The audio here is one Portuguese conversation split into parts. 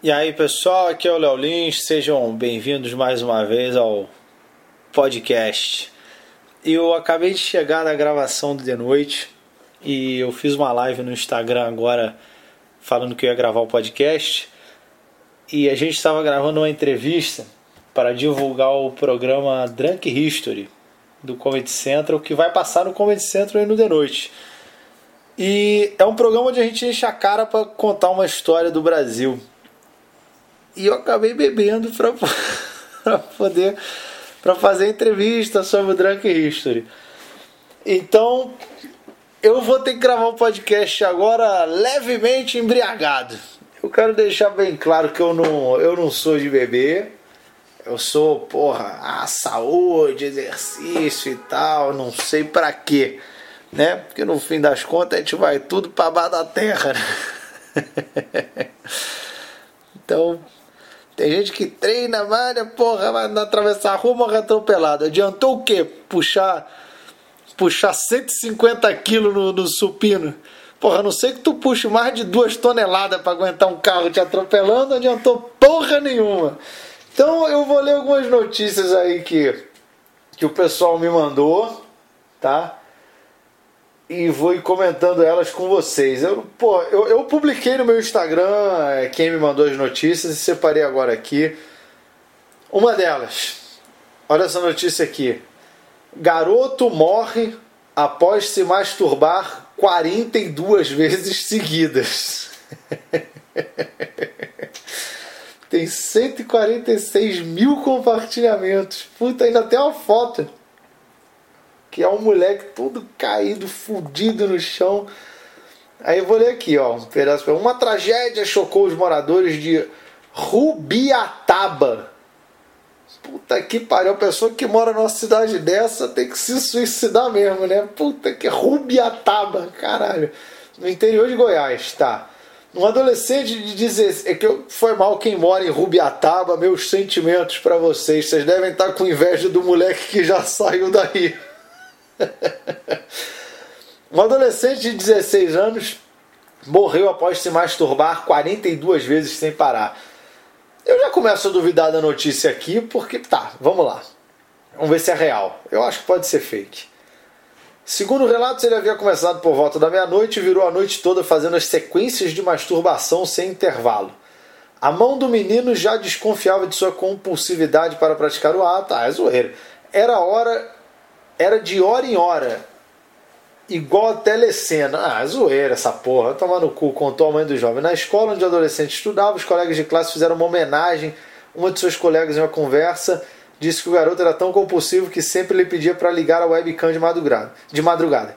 E aí pessoal, aqui é o Léo Lins, sejam bem-vindos mais uma vez ao podcast. Eu acabei de chegar da gravação do The Noite e eu fiz uma live no Instagram agora falando que eu ia gravar o podcast e a gente estava gravando uma entrevista para divulgar o programa Drunk History do Comedy Central que vai passar no Comedy Central aí no The Noite. E é um programa onde a gente enche a cara para contar uma história do Brasil e eu acabei bebendo para poder para fazer entrevista sobre o Drunk History. Então, eu vou ter que gravar um podcast agora levemente embriagado. Eu quero deixar bem claro que eu não, eu não sou de beber. Eu sou, porra, a saúde, exercício e tal, não sei para quê, né? Porque no fim das contas a gente vai tudo para baixo da terra. Né? então, tem gente que treina, malha, porra, vai atravessar a rua morre atropelado. Adiantou o quê? Puxar, puxar 150 quilos no, no supino. Porra, a não sei que tu puxe mais de duas toneladas para aguentar um carro te atropelando, adiantou porra nenhuma. Então eu vou ler algumas notícias aí que, que o pessoal me mandou, tá? E vou comentando elas com vocês. Eu, pô, eu, eu publiquei no meu Instagram é, quem me mandou as notícias e separei agora aqui. Uma delas, olha essa notícia aqui. Garoto morre após se masturbar 42 vezes seguidas. Tem 146 mil compartilhamentos. Puta, ainda tem uma foto que é um moleque todo caído, fudido no chão. Aí eu vou ler aqui, ó, um pedaço. Uma tragédia chocou os moradores de Rubiataba. Puta que pariu, a pessoa que mora numa cidade dessa tem que se suicidar mesmo, né? Puta que Rubiataba, caralho. No interior de Goiás, tá. Um adolescente de 16. É que eu, foi mal quem mora em Rubiataba, meus sentimentos para vocês. Vocês devem estar com inveja do moleque que já saiu daí. um adolescente de 16 anos morreu após se masturbar 42 vezes sem parar. Eu já começo a duvidar da notícia aqui, porque tá, vamos lá. Vamos ver se é real. Eu acho que pode ser fake. Segundo relatos, ele havia começado por volta da meia-noite e virou a noite toda fazendo as sequências de masturbação sem intervalo. A mão do menino já desconfiava de sua compulsividade para praticar o ato. Ah, é zoeira. Era hora era de hora em hora. Igual a telecena. Ah, zoeira essa porra. Tomar no cu, contou a mãe do jovem. Na escola onde o adolescente estudava, os colegas de classe fizeram uma homenagem. Uma de seus colegas, em uma conversa, disse que o garoto era tão compulsivo que sempre lhe pedia para ligar a webcam de madrugada. De madrugada.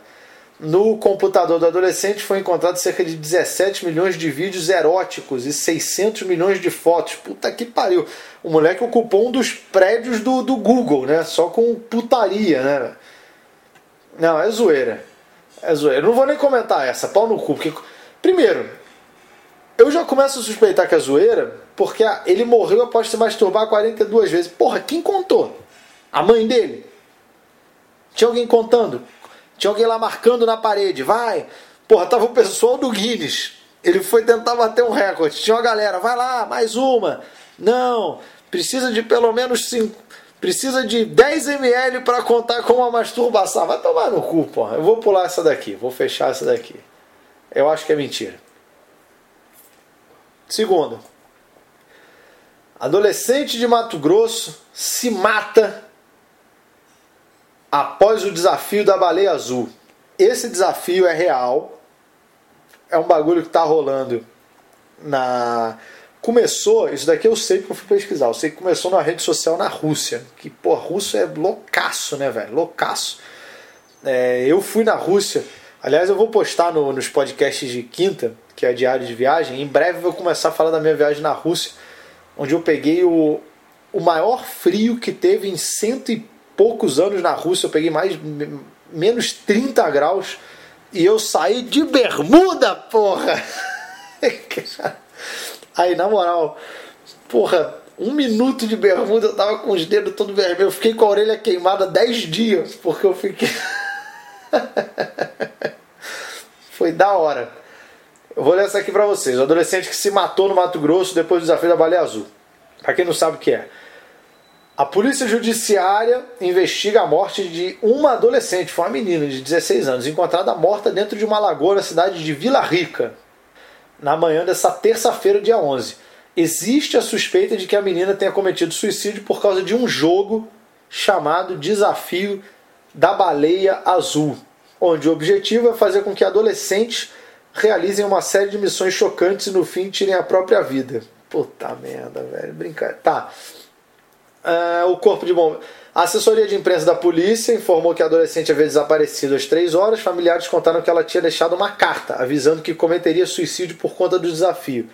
No computador do adolescente foi encontrado cerca de 17 milhões de vídeos eróticos e 600 milhões de fotos. Puta que pariu. O moleque ocupou um dos prédios do, do Google, né? Só com putaria, né? Não, é zoeira. É zoeira. Não vou nem comentar essa, pau no cu. Porque, primeiro, eu já começo a suspeitar que é zoeira porque ele morreu após se masturbar 42 vezes. Porra, quem contou? A mãe dele? Tinha alguém contando? Tinha alguém lá marcando na parede, vai. Porra, tava o pessoal do Guinness. Ele foi tentar bater um recorde. Tinha uma galera, vai lá, mais uma. Não, precisa de pelo menos 5. Precisa de 10 ml para contar com uma masturbação. Vai tomar no cu, porra. Eu vou pular essa daqui, vou fechar essa daqui. Eu acho que é mentira. Segundo, adolescente de Mato Grosso se mata após o desafio da baleia azul. Esse desafio é real. É um bagulho que tá rolando na. Começou, isso daqui eu sei porque eu fui pesquisar. Eu sei que começou na rede social na Rússia. Que, pô, russo é loucaço, né, velho? Loucaço. É, eu fui na Rússia. Aliás, eu vou postar no, nos podcasts de quinta, que é diário de viagem. Em breve eu vou começar a falar da minha viagem na Rússia, onde eu peguei o, o maior frio que teve em cento e poucos anos na Rússia, eu peguei mais menos 30 graus e eu saí de bermuda, porra! Aí, na moral, porra, um minuto de bermuda eu tava com os dedos todo vermelhos. Eu fiquei com a orelha queimada 10 dias, porque eu fiquei. Foi da hora. Eu vou ler essa aqui para vocês. O adolescente que se matou no Mato Grosso depois do desafio da baleia azul. Para quem não sabe o que é. A polícia judiciária investiga a morte de uma adolescente, foi uma menina de 16 anos, encontrada morta dentro de uma lagoa na cidade de Vila Rica, na manhã dessa terça-feira, dia 11. Existe a suspeita de que a menina tenha cometido suicídio por causa de um jogo chamado Desafio da Baleia Azul, onde o objetivo é fazer com que adolescentes realizem uma série de missões chocantes e no fim tirem a própria vida. Puta merda, velho. Brincar. Tá. Uh, o corpo de bombeiros. A assessoria de imprensa da polícia informou que a adolescente havia desaparecido às três horas. Familiares contaram que ela tinha deixado uma carta avisando que cometeria suicídio por conta do desafio.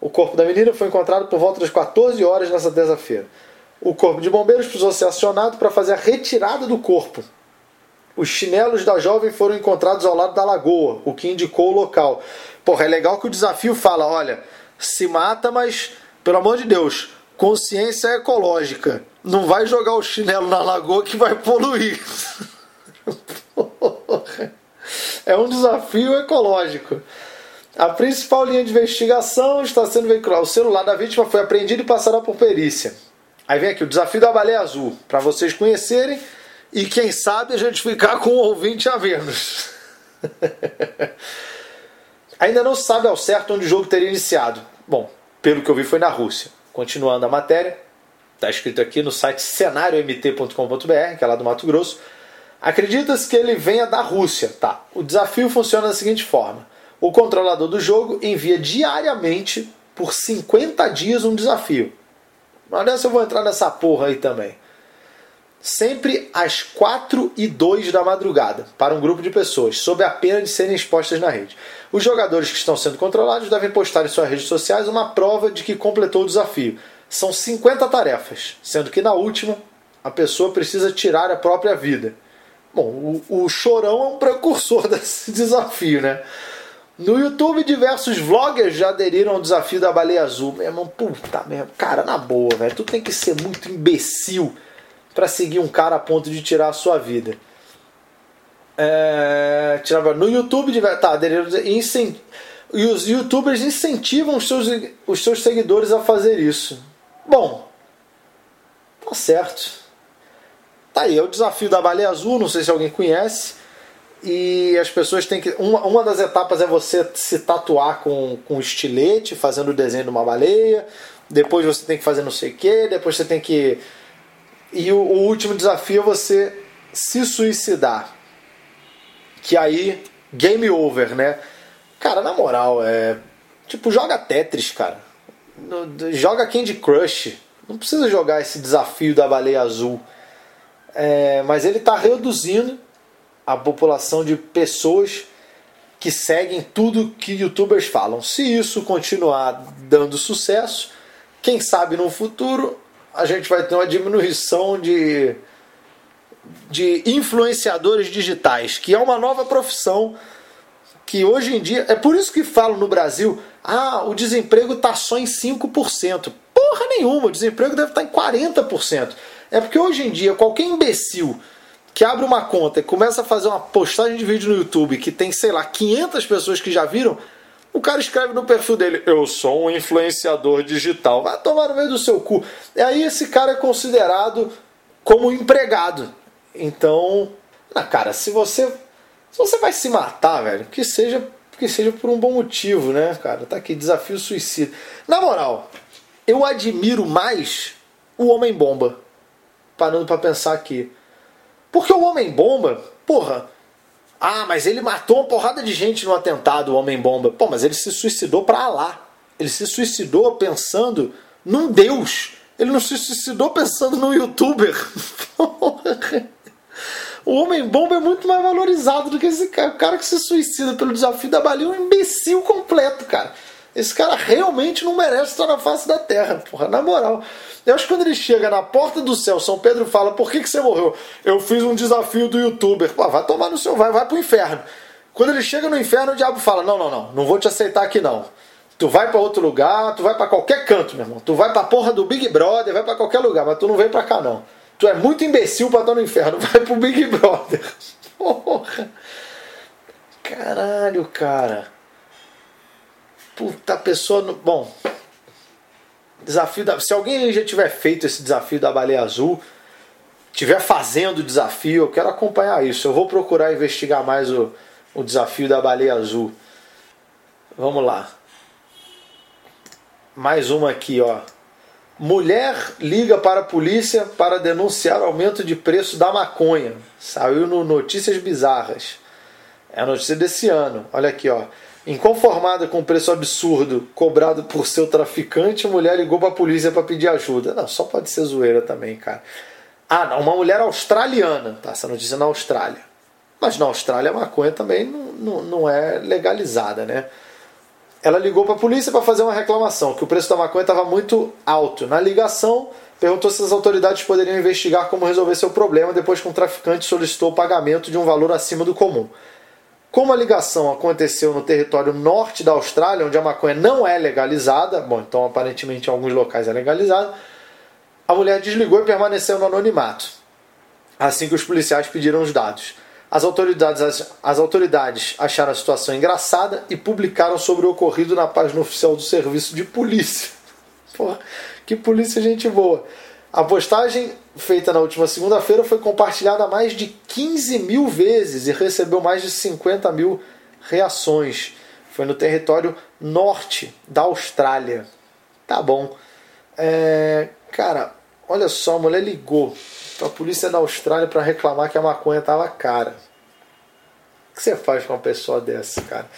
O corpo da menina foi encontrado por volta das 14 horas nessa terça-feira. O corpo de bombeiros precisou ser acionado para fazer a retirada do corpo. Os chinelos da jovem foram encontrados ao lado da lagoa, o que indicou o local. Porra, é legal que o desafio fala: olha, se mata, mas pelo amor de Deus, consciência ecológica. Não vai jogar o chinelo na lagoa que vai poluir. é um desafio ecológico. A principal linha de investigação está sendo veiculada. O celular da vítima foi apreendido e passará por perícia. Aí vem aqui o desafio da baleia azul, para vocês conhecerem e quem sabe a gente ficar com um ouvinte a menos. Ainda não se sabe ao certo onde o jogo teria iniciado. Bom, pelo que eu vi foi na Rússia. Continuando a matéria, está escrito aqui no site cenariomt.com.br, que é lá do Mato Grosso. Acredita-se que ele venha da Rússia. Tá. O desafio funciona da seguinte forma: o controlador do jogo envia diariamente por 50 dias um desafio. Olha se eu vou entrar nessa porra aí também. Sempre às 4 e 2 da madrugada, para um grupo de pessoas, sob a pena de serem expostas na rede. Os jogadores que estão sendo controlados devem postar em suas redes sociais uma prova de que completou o desafio. São 50 tarefas, sendo que na última a pessoa precisa tirar a própria vida. Bom, o, o chorão é um precursor desse desafio, né? No YouTube, diversos vloggers já aderiram ao desafio da baleia azul. Meu irmão, puta mesmo. Cara, na boa, velho. Tu tem que ser muito imbecil para seguir um cara a ponto de tirar a sua vida. É, no YouTube, tá, e os youtubers incentivam os seus, os seus seguidores a fazer isso. Bom, tá certo. Tá aí, é o desafio da baleia azul, não sei se alguém conhece. E as pessoas têm que. Uma, uma das etapas é você se tatuar com, com estilete, fazendo o desenho de uma baleia. Depois você tem que fazer não sei o que. Depois você tem que. E o, o último desafio é você se suicidar. Que aí, game over, né? Cara, na moral, é. Tipo, joga Tetris, cara. Joga Candy Crush. Não precisa jogar esse desafio da baleia azul. É, mas ele está reduzindo a população de pessoas que seguem tudo que youtubers falam. Se isso continuar dando sucesso, quem sabe no futuro a gente vai ter uma diminuição de, de influenciadores digitais, que é uma nova profissão que hoje em dia. É por isso que falam no Brasil: ah, o desemprego está só em 5%. Porra nenhuma, o desemprego deve estar tá em 40%. É porque hoje em dia qualquer imbecil que abre uma conta e começa a fazer uma postagem de vídeo no YouTube que tem, sei lá, 500 pessoas que já viram, o cara escreve no perfil dele: Eu sou um influenciador digital. Vai tomar no meio do seu cu. E aí esse cara é considerado como empregado. Então, na cara, se você se você vai se matar, velho, que seja que seja por um bom motivo, né, cara? Tá aqui, desafio suicida. Na moral, eu admiro mais o Homem-Bomba. Parando para pensar aqui. Porque o Homem-Bomba, porra, ah, mas ele matou uma porrada de gente no atentado, o Homem-Bomba. Pô, mas ele se suicidou para lá. Ele se suicidou pensando num Deus. Ele não se suicidou pensando num youtuber. O Homem-Bomba é muito mais valorizado do que esse cara. O cara que se suicida pelo desafio da baleia é um imbecil completo, cara. Esse cara realmente não merece estar na face da terra, porra, na moral. Acho que quando ele chega na porta do céu, São Pedro fala: Por que, que você morreu? Eu fiz um desafio do youtuber. Pô, vai tomar no seu, vai, vai pro inferno. Quando ele chega no inferno, o diabo fala: Não, não, não, não vou te aceitar aqui não. Tu vai para outro lugar, tu vai para qualquer canto, meu irmão. Tu vai pra porra do Big Brother, vai para qualquer lugar, mas tu não vem pra cá não. Tu é muito imbecil pra estar no inferno. Vai pro Big Brother. Porra. Caralho, cara. Puta, pessoa. Bom. Desafio da. Se alguém já tiver feito esse desafio da baleia azul, tiver fazendo o desafio, eu quero acompanhar isso. Eu vou procurar investigar mais o, o desafio da baleia azul. Vamos lá. Mais uma aqui, ó. Mulher liga para a polícia para denunciar aumento de preço da maconha. Saiu no Notícias Bizarras. É a notícia desse ano. Olha aqui, ó. Inconformada com o preço absurdo cobrado por seu traficante, a mulher ligou para a polícia para pedir ajuda. Não, só pode ser zoeira também, cara. Ah, não, uma mulher australiana. Tá, essa notícia é na Austrália. Mas na Austrália a maconha também não, não, não é legalizada, né? ela ligou para a polícia para fazer uma reclamação, que o preço da maconha estava muito alto. Na ligação, perguntou se as autoridades poderiam investigar como resolver seu problema depois que um traficante solicitou o pagamento de um valor acima do comum. Como a ligação aconteceu no território norte da Austrália, onde a maconha não é legalizada, bom, então aparentemente em alguns locais é legalizada, a mulher desligou e permaneceu no anonimato, assim que os policiais pediram os dados. As autoridades, as, as autoridades acharam a situação engraçada e publicaram sobre o ocorrido na página oficial do Serviço de Polícia. Porra, que polícia gente boa. A postagem, feita na última segunda-feira, foi compartilhada mais de 15 mil vezes e recebeu mais de 50 mil reações. Foi no território norte da Austrália. Tá bom. É, cara, olha só, a mulher ligou a polícia da Austrália para reclamar que a maconha estava cara. O que você faz com uma pessoa dessa, cara?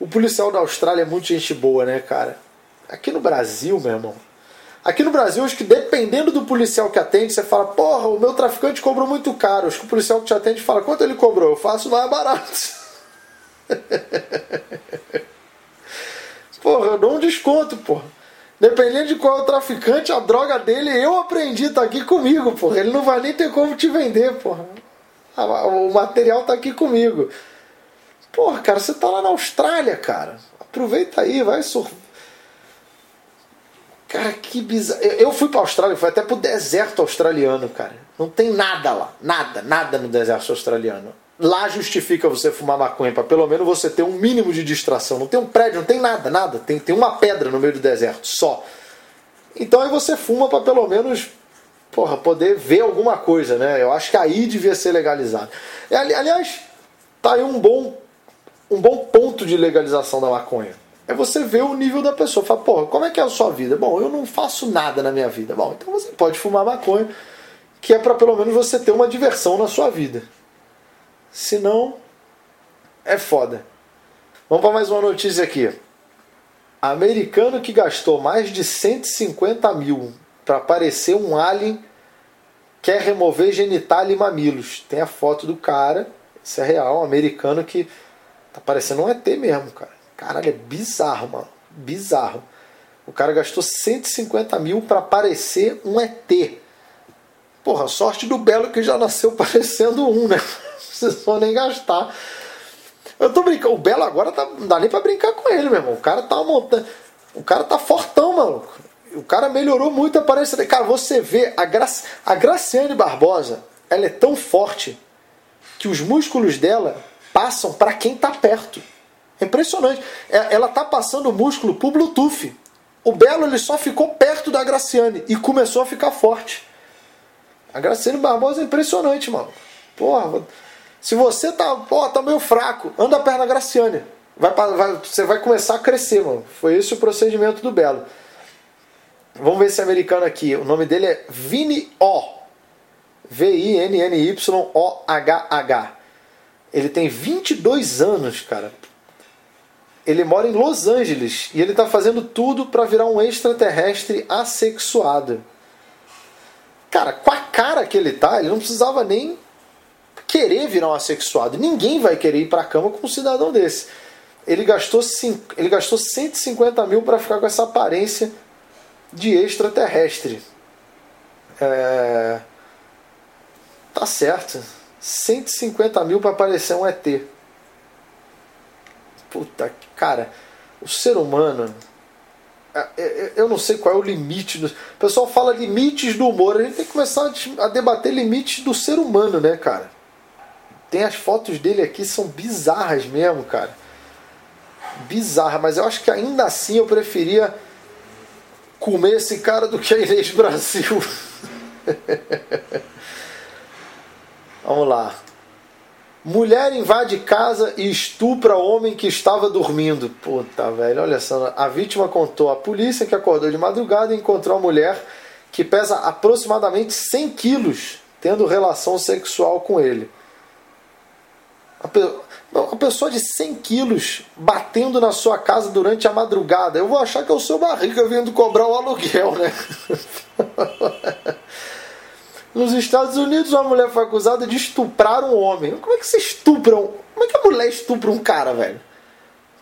O policial da Austrália é muito gente boa, né, cara? Aqui no Brasil, meu irmão. Aqui no Brasil, acho que dependendo do policial que atende, você fala, porra, o meu traficante cobrou muito caro. Acho que o policial que te atende fala, quanto ele cobrou? Eu faço mais barato. porra, eu dou um desconto, porra. Dependendo de qual é o traficante, a droga dele eu aprendi, tá aqui comigo, porra. Ele não vai nem ter como te vender, porra. O material tá aqui comigo. Porra, cara, você tá lá na Austrália, cara. Aproveita aí, vai surfar. Cara, que bizarro. Eu fui pra Austrália, fui até pro deserto australiano, cara. Não tem nada lá. Nada, nada no deserto australiano. Lá justifica você fumar maconha, para pelo menos você ter um mínimo de distração. Não tem um prédio, não tem nada, nada. Tem, tem uma pedra no meio do deserto, só. Então aí você fuma para pelo menos porra, poder ver alguma coisa, né? Eu acho que aí devia ser legalizado. Aliás, tá aí um bom, um bom ponto de legalização da maconha. É você ver o nível da pessoa. Fala, porra, como é que é a sua vida? Bom, eu não faço nada na minha vida. Bom, então você pode fumar maconha, que é para pelo menos você ter uma diversão na sua vida. Senão, é foda. Vamos para mais uma notícia aqui. Americano que gastou mais de 150 mil para parecer um alien quer remover genitália e mamilos. Tem a foto do cara, isso é real, um americano que tá parecendo um ET mesmo, cara. Caralho, é bizarro, mano. Bizarro. O cara gastou 150 mil para parecer um ET. Porra, sorte do Belo que já nasceu parecendo um, né? precisou nem gastar. Eu tô brincando. O Belo agora tá, não dá nem pra brincar com ele, meu irmão. O cara tá montando. O cara tá fortão, maluco. O cara melhorou muito a aparência dele. Cara, você vê a, Gra... a Graciane Barbosa, ela é tão forte que os músculos dela passam para quem tá perto. É impressionante. É, ela tá passando o músculo pro Bluetooth. O Belo ele só ficou perto da Graciane e começou a ficar forte. A Graciane Barbosa é impressionante, mano. Porra, se você tá, ó, tá meio fraco, anda perto da Graciane. Vai, vai, você vai começar a crescer, mano. Foi esse o procedimento do Belo. Vamos ver esse americano aqui. O nome dele é Vini O. V-I-N-N-Y-O-H-H. Ele tem 22 anos, cara. Ele mora em Los Angeles e ele tá fazendo tudo para virar um extraterrestre assexuado. Cara, com a cara que ele tá, ele não precisava nem querer virar um assexuado. Ninguém vai querer ir para a cama com um cidadão desse. Ele gastou, cinco, ele gastou 150 mil para ficar com essa aparência de extraterrestre. É... Tá certo. 150 mil para parecer um ET. Puta, cara, o ser humano. É, é, eu não sei qual é o limite. Do... O pessoal fala limites do humor. A gente tem que começar a debater limites do ser humano, né, cara? Tem as fotos dele aqui, são bizarras mesmo, cara. bizarra, mas eu acho que ainda assim eu preferia comer esse cara do que a Inês Brasil. Vamos lá. Mulher invade casa e estupra homem que estava dormindo. Puta, velho, olha só. A vítima contou à polícia que acordou de madrugada e encontrou a mulher que pesa aproximadamente 100 quilos tendo relação sexual com ele. Uma pessoa de 100 quilos batendo na sua casa durante a madrugada. Eu vou achar que é o seu barriga vindo cobrar o aluguel, né? Nos Estados Unidos, uma mulher foi acusada de estuprar um homem. Como é que você estupra um... Como é que a mulher estupra um cara, velho?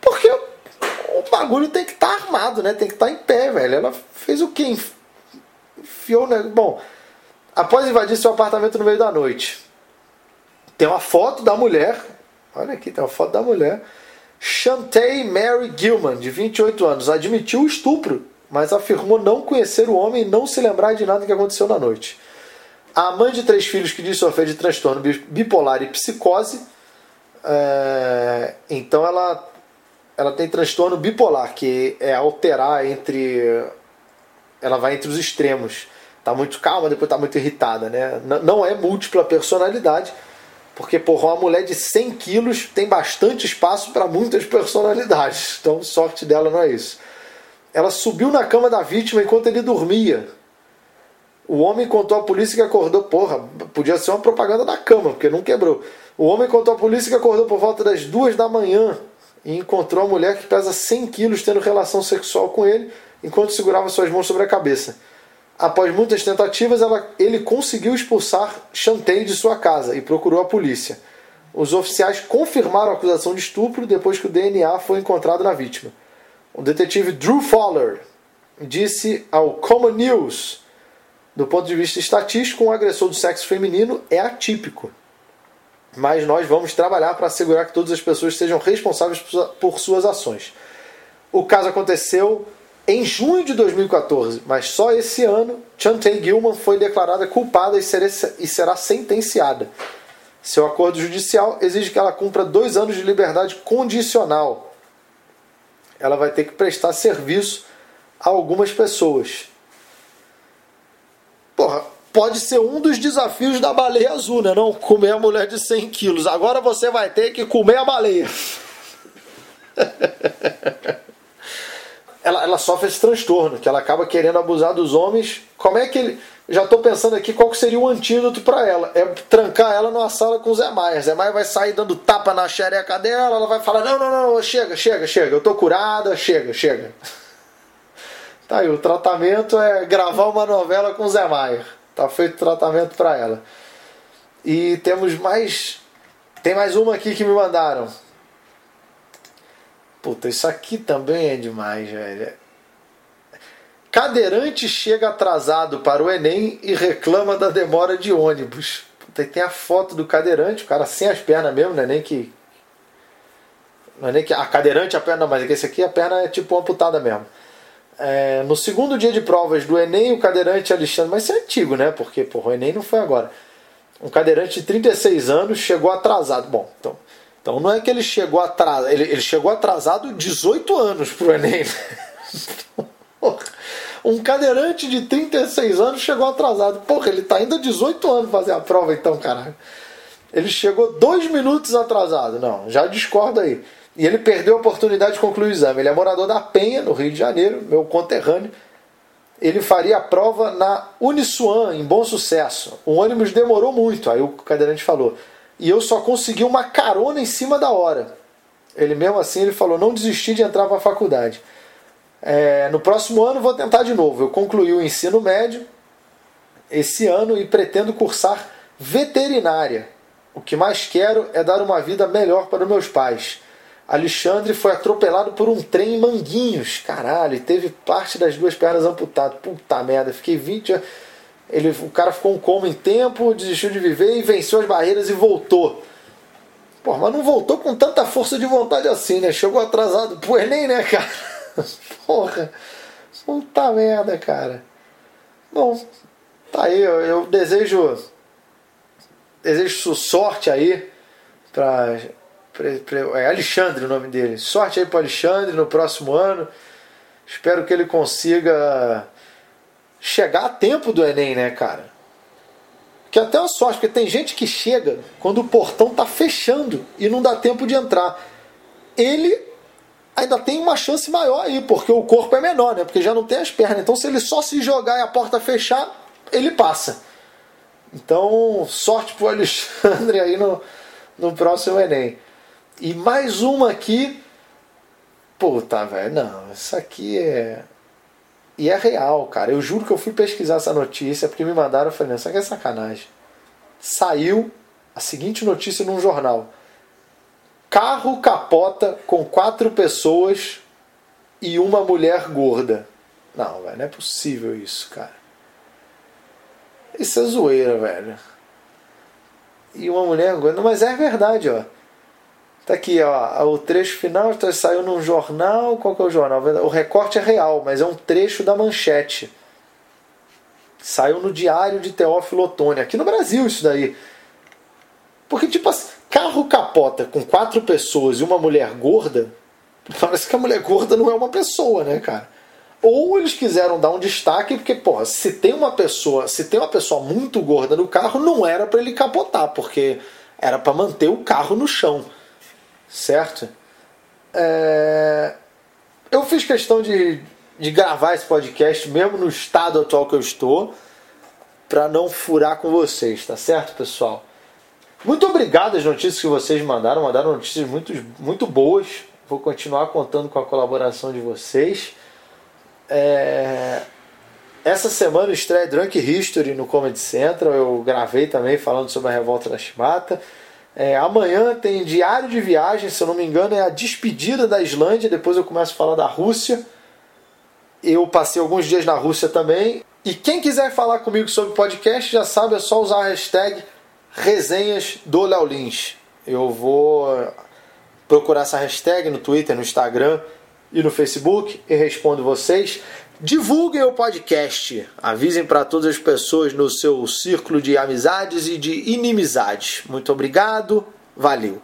Porque o bagulho tem que estar tá armado, né? Tem que estar tá em pé, velho. Ela fez o quê? Enfiou, né? Bom, após invadir seu apartamento no meio da noite, tem uma foto da mulher. Olha aqui, tem uma foto da mulher. Chantay Mary Gilman, de 28 anos, admitiu o estupro, mas afirmou não conhecer o homem e não se lembrar de nada que aconteceu na noite. A mãe de três filhos que diz sofrer de transtorno bipolar e psicose. É, então ela, ela tem transtorno bipolar, que é alterar entre. Ela vai entre os extremos. Tá muito calma, depois tá muito irritada, né? Não é múltipla personalidade, porque porra, uma mulher de 100 quilos tem bastante espaço para muitas personalidades. Então, sorte dela não é isso. Ela subiu na cama da vítima enquanto ele dormia o homem contou à polícia que acordou, porra, podia ser uma propaganda da cama, porque não quebrou. O homem contou à polícia que acordou por volta das duas da manhã e encontrou a mulher que pesa 100 quilos tendo relação sexual com ele enquanto segurava suas mãos sobre a cabeça. Após muitas tentativas, ela, ele conseguiu expulsar Chantei de sua casa e procurou a polícia. Os oficiais confirmaram a acusação de estupro depois que o DNA foi encontrado na vítima. O detetive Drew Fowler disse ao Common News do ponto de vista estatístico, um agressor do sexo feminino é atípico. Mas nós vamos trabalhar para assegurar que todas as pessoas sejam responsáveis por suas ações. O caso aconteceu em junho de 2014, mas só esse ano Chantay Gilman foi declarada culpada e será sentenciada. Seu acordo judicial exige que ela cumpra dois anos de liberdade condicional. Ela vai ter que prestar serviço a algumas pessoas. Pode ser um dos desafios da baleia azul, né? Não comer a mulher de 100 quilos. Agora você vai ter que comer a baleia. ela, ela sofre esse transtorno, que ela acaba querendo abusar dos homens. Como é que ele. Já estou pensando aqui qual seria o antídoto para ela. É trancar ela numa sala com o Zé Maia. Zé Maia vai sair dando tapa na xereca dela, ela vai falar: não, não, não, chega, chega, chega, eu tô curada, chega, chega. Tá aí, o tratamento é gravar uma novela com Zé Maier. Tá feito tratamento para ela. E temos mais. Tem mais uma aqui que me mandaram. Puta, isso aqui também é demais, velho. Cadeirante chega atrasado para o Enem e reclama da demora de ônibus. Puta, tem a foto do cadeirante, o cara sem as pernas mesmo, não é nem que. Não é nem que. A cadeirante a perna, mas esse aqui a perna é tipo amputada mesmo é, no segundo dia de provas do Enem, o cadeirante Alexandre, mas isso é antigo, né? Porque porra, o Enem não foi agora. Um cadeirante de 36 anos chegou atrasado. Bom, então, então não é que ele chegou atrasado, ele, ele chegou atrasado 18 anos pro Enem. um cadeirante de 36 anos chegou atrasado. Porra, ele tá ainda 18 anos fazer a prova, então, caralho. Ele chegou dois minutos atrasado. Não, já discordo aí. E ele perdeu a oportunidade de concluir o exame. Ele é morador da Penha, no Rio de Janeiro, meu conterrâneo. Ele faria a prova na Uniswan, em bom sucesso. O ônibus demorou muito, aí o cadeirante falou. E eu só consegui uma carona em cima da hora. Ele mesmo assim ele falou, não desisti de entrar para a faculdade. É, no próximo ano vou tentar de novo. Eu concluí o ensino médio esse ano e pretendo cursar veterinária. O que mais quero é dar uma vida melhor para meus pais. Alexandre foi atropelado por um trem em Manguinhos. Caralho, e teve parte das duas pernas amputadas. Puta merda, fiquei 20 anos. Ele, o cara ficou um coma em tempo, desistiu de viver e venceu as barreiras e voltou. Pô, mas não voltou com tanta força de vontade assim, né? Chegou atrasado pro Enem, né, cara? Porra. Puta merda, cara. Bom, tá aí. Eu, eu desejo. Desejo sorte aí para É Alexandre o nome dele. Sorte aí para Alexandre no próximo ano. Espero que ele consiga chegar a tempo do Enem, né, cara? Que é até uma sorte, porque tem gente que chega quando o portão tá fechando e não dá tempo de entrar. Ele ainda tem uma chance maior aí, porque o corpo é menor, né? Porque já não tem as pernas. Então, se ele só se jogar e a porta fechar, ele passa. Então, sorte pro Alexandre aí no, no próximo Enem. E mais uma aqui. Puta, velho, não, isso aqui é. E é real, cara. Eu juro que eu fui pesquisar essa notícia porque me mandaram. Eu falei, não, isso aqui é sacanagem. Saiu a seguinte notícia num jornal: Carro capota com quatro pessoas e uma mulher gorda. Não, velho, não é possível isso, cara. Isso é zoeira, velho. E uma mulher gorda. Mas é verdade, ó. Tá aqui, ó, o trecho final tá, saiu num jornal. Qual que é o jornal? O recorte é real, mas é um trecho da manchete. Saiu no Diário de Teófilo Otoni, aqui no Brasil isso daí. Porque, tipo assim, carro capota com quatro pessoas e uma mulher gorda, parece que a mulher gorda não é uma pessoa, né, cara? Ou eles quiseram dar um destaque, porque, porra, se tem uma pessoa, se tem uma pessoa muito gorda no carro, não era para ele capotar, porque era para manter o carro no chão certo? É... Eu fiz questão de, de gravar esse podcast, mesmo no estado atual que eu estou, para não furar com vocês, tá certo, pessoal? Muito obrigado às notícias que vocês mandaram, mandaram notícias muito, muito boas. Vou continuar contando com a colaboração de vocês. É... Essa semana estreia Drunk History no Comedy Central. Eu gravei também falando sobre a revolta da Chimata. É, amanhã tem diário de viagem, se eu não me engano, é a despedida da Islândia. Depois eu começo a falar da Rússia. Eu passei alguns dias na Rússia também. E quem quiser falar comigo sobre podcast, já sabe, é só usar a hashtag resenhas do Léo Lins. Eu vou procurar essa hashtag no Twitter, no Instagram e no Facebook e respondo vocês. Divulguem o podcast. Avisem para todas as pessoas no seu círculo de amizades e de inimizades. Muito obrigado. Valeu.